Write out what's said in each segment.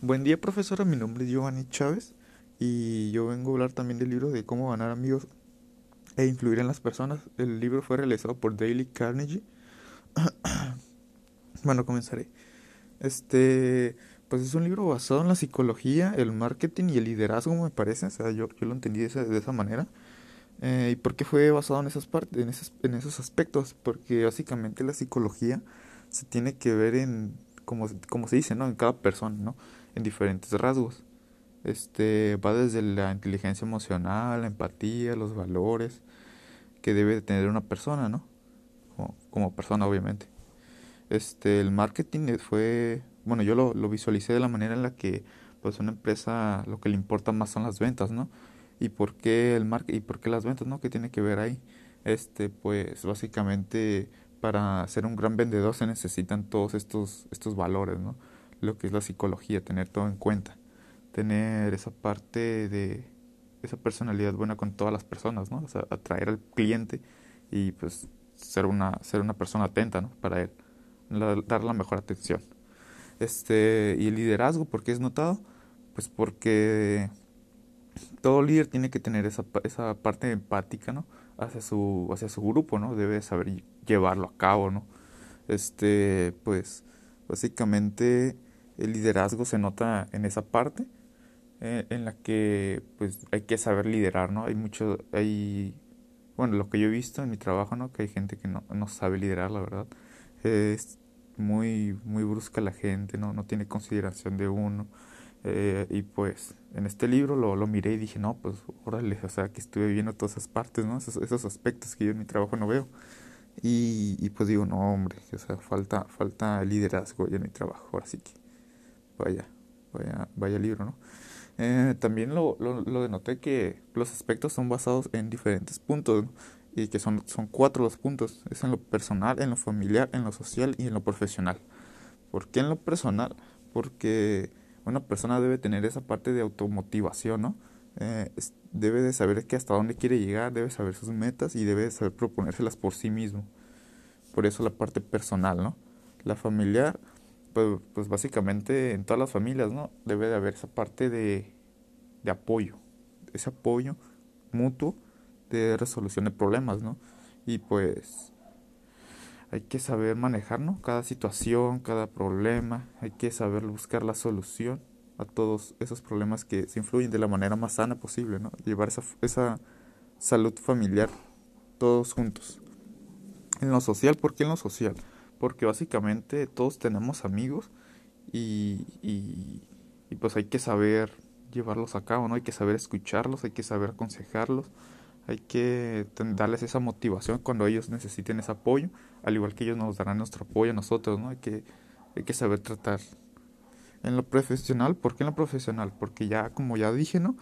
Buen día, profesora. Mi nombre es Giovanni Chávez y yo vengo a hablar también del libro de cómo ganar amigos e influir en las personas. El libro fue realizado por Dale Carnegie. bueno, comenzaré. Este, pues es un libro basado en la psicología, el marketing y el liderazgo, me parece. O sea, yo, yo lo entendí de esa, de esa manera. Eh, ¿Y por qué fue basado en esas partes, en esos, en esos aspectos? Porque básicamente la psicología se tiene que ver en, como, como se dice, ¿no? En cada persona, ¿no? En diferentes rasgos. Este va desde la inteligencia emocional, la empatía, los valores que debe tener una persona, ¿no? Como, como persona, obviamente. Este, el marketing fue, bueno, yo lo, lo visualicé de la manera en la que, pues, una empresa lo que le importa más son las ventas, ¿no? y por qué el mar y por qué las ventas, ¿no? ¿Qué tiene que ver ahí? Este, pues básicamente para ser un gran vendedor se necesitan todos estos estos valores, ¿no? Lo que es la psicología, tener todo en cuenta, tener esa parte de esa personalidad buena con todas las personas, ¿no? O sea, atraer al cliente y pues ser una ser una persona atenta, ¿no? Para él, dar la mejor atención. Este, y el liderazgo, ¿por qué es notado? Pues porque todo líder tiene que tener esa, esa parte empática, ¿no? Hacia su, hacia su grupo, ¿no? Debe saber llevarlo a cabo, ¿no? Este, pues, básicamente el liderazgo se nota en esa parte eh, en la que, pues, hay que saber liderar, ¿no? Hay mucho, hay, bueno, lo que yo he visto en mi trabajo, ¿no? Que hay gente que no, no sabe liderar, la verdad. Es muy, muy brusca la gente, ¿no? No tiene consideración de uno eh, y pues en este libro lo, lo miré y dije, no, pues órale, o sea, que estuve viendo todas esas partes, ¿no? Esos, esos aspectos que yo en mi trabajo no veo. Y, y pues digo, no, hombre, o sea, falta, falta liderazgo ya en mi trabajo, ahora sí que vaya, vaya, vaya libro, ¿no? Eh, también lo, lo, lo, denoté que los aspectos son basados en diferentes puntos, ¿no? y que son, son cuatro los puntos, es en lo personal, en lo familiar, en lo social y en lo profesional. ¿Por qué en lo personal? Porque una persona debe tener esa parte de automotivación, ¿no? Eh, debe de saber que hasta dónde quiere llegar, debe saber sus metas y debe de saber proponérselas por sí mismo. Por eso la parte personal, ¿no? La familiar, pues, pues básicamente en todas las familias, ¿no? Debe de haber esa parte de, de apoyo, ese apoyo mutuo de resolución de problemas, ¿no? Y pues hay que saber manejar ¿no? cada situación, cada problema, hay que saber buscar la solución a todos esos problemas que se influyen de la manera más sana posible, ¿no? llevar esa, esa salud familiar todos juntos. En lo social, ¿por qué en lo social? Porque básicamente todos tenemos amigos y, y, y pues hay que saber llevarlos a cabo, ¿no? Hay que saber escucharlos, hay que saber aconsejarlos, hay que darles esa motivación cuando ellos necesiten ese apoyo, al igual que ellos nos darán nuestro apoyo a nosotros, ¿no? Hay que, hay que saber tratar. En lo profesional, ¿por qué en lo profesional? Porque ya, como ya dije, ¿no?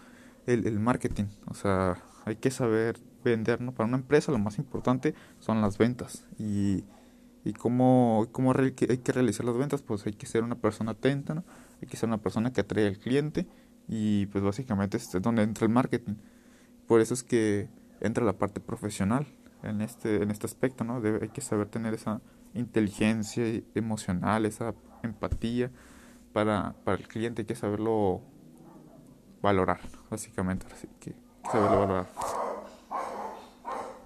El, el marketing, o sea, hay que saber vender, ¿no? Para una empresa lo más importante son las ventas. Y, y cómo, cómo hay que realizar las ventas, pues hay que ser una persona atenta, ¿no? Hay que ser una persona que atrae al cliente y pues básicamente es donde entra el marketing por eso es que entra la parte profesional en este, en este aspecto, ¿no? Debe, hay que saber tener esa inteligencia emocional, esa empatía para, para el cliente, hay que saberlo valorar, básicamente, así que saberlo valorar.